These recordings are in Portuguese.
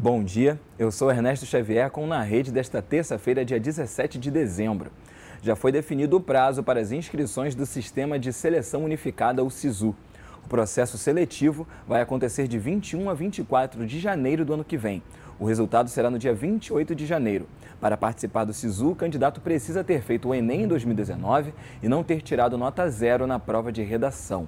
Bom dia, eu sou Ernesto Xavier com Na Rede desta terça-feira, dia 17 de dezembro. Já foi definido o prazo para as inscrições do Sistema de Seleção Unificada, o SISU. O processo seletivo vai acontecer de 21 a 24 de janeiro do ano que vem. O resultado será no dia 28 de janeiro. Para participar do SISU, o candidato precisa ter feito o Enem em 2019 e não ter tirado nota zero na prova de redação.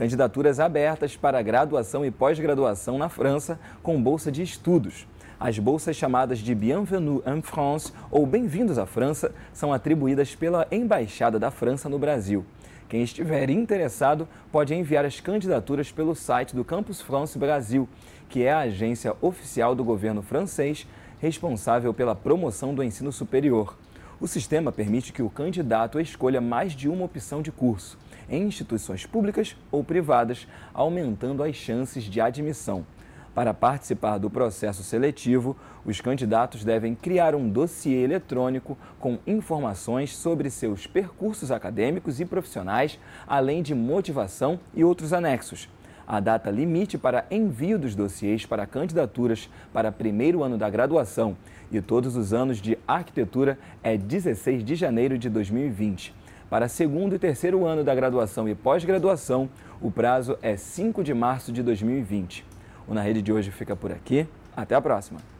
Candidaturas abertas para graduação e pós-graduação na França com bolsa de estudos. As bolsas chamadas de Bienvenue en France ou Bem-vindos à França são atribuídas pela Embaixada da França no Brasil. Quem estiver interessado pode enviar as candidaturas pelo site do Campus France Brasil, que é a agência oficial do governo francês responsável pela promoção do ensino superior. O sistema permite que o candidato escolha mais de uma opção de curso, em instituições públicas ou privadas, aumentando as chances de admissão. Para participar do processo seletivo, os candidatos devem criar um dossiê eletrônico com informações sobre seus percursos acadêmicos e profissionais, além de motivação e outros anexos. A data limite para envio dos dossiês para candidaturas para primeiro ano da graduação e todos os anos de arquitetura é 16 de janeiro de 2020. Para segundo e terceiro ano da graduação e pós-graduação, o prazo é 5 de março de 2020. O Na Rede de hoje fica por aqui. Até a próxima!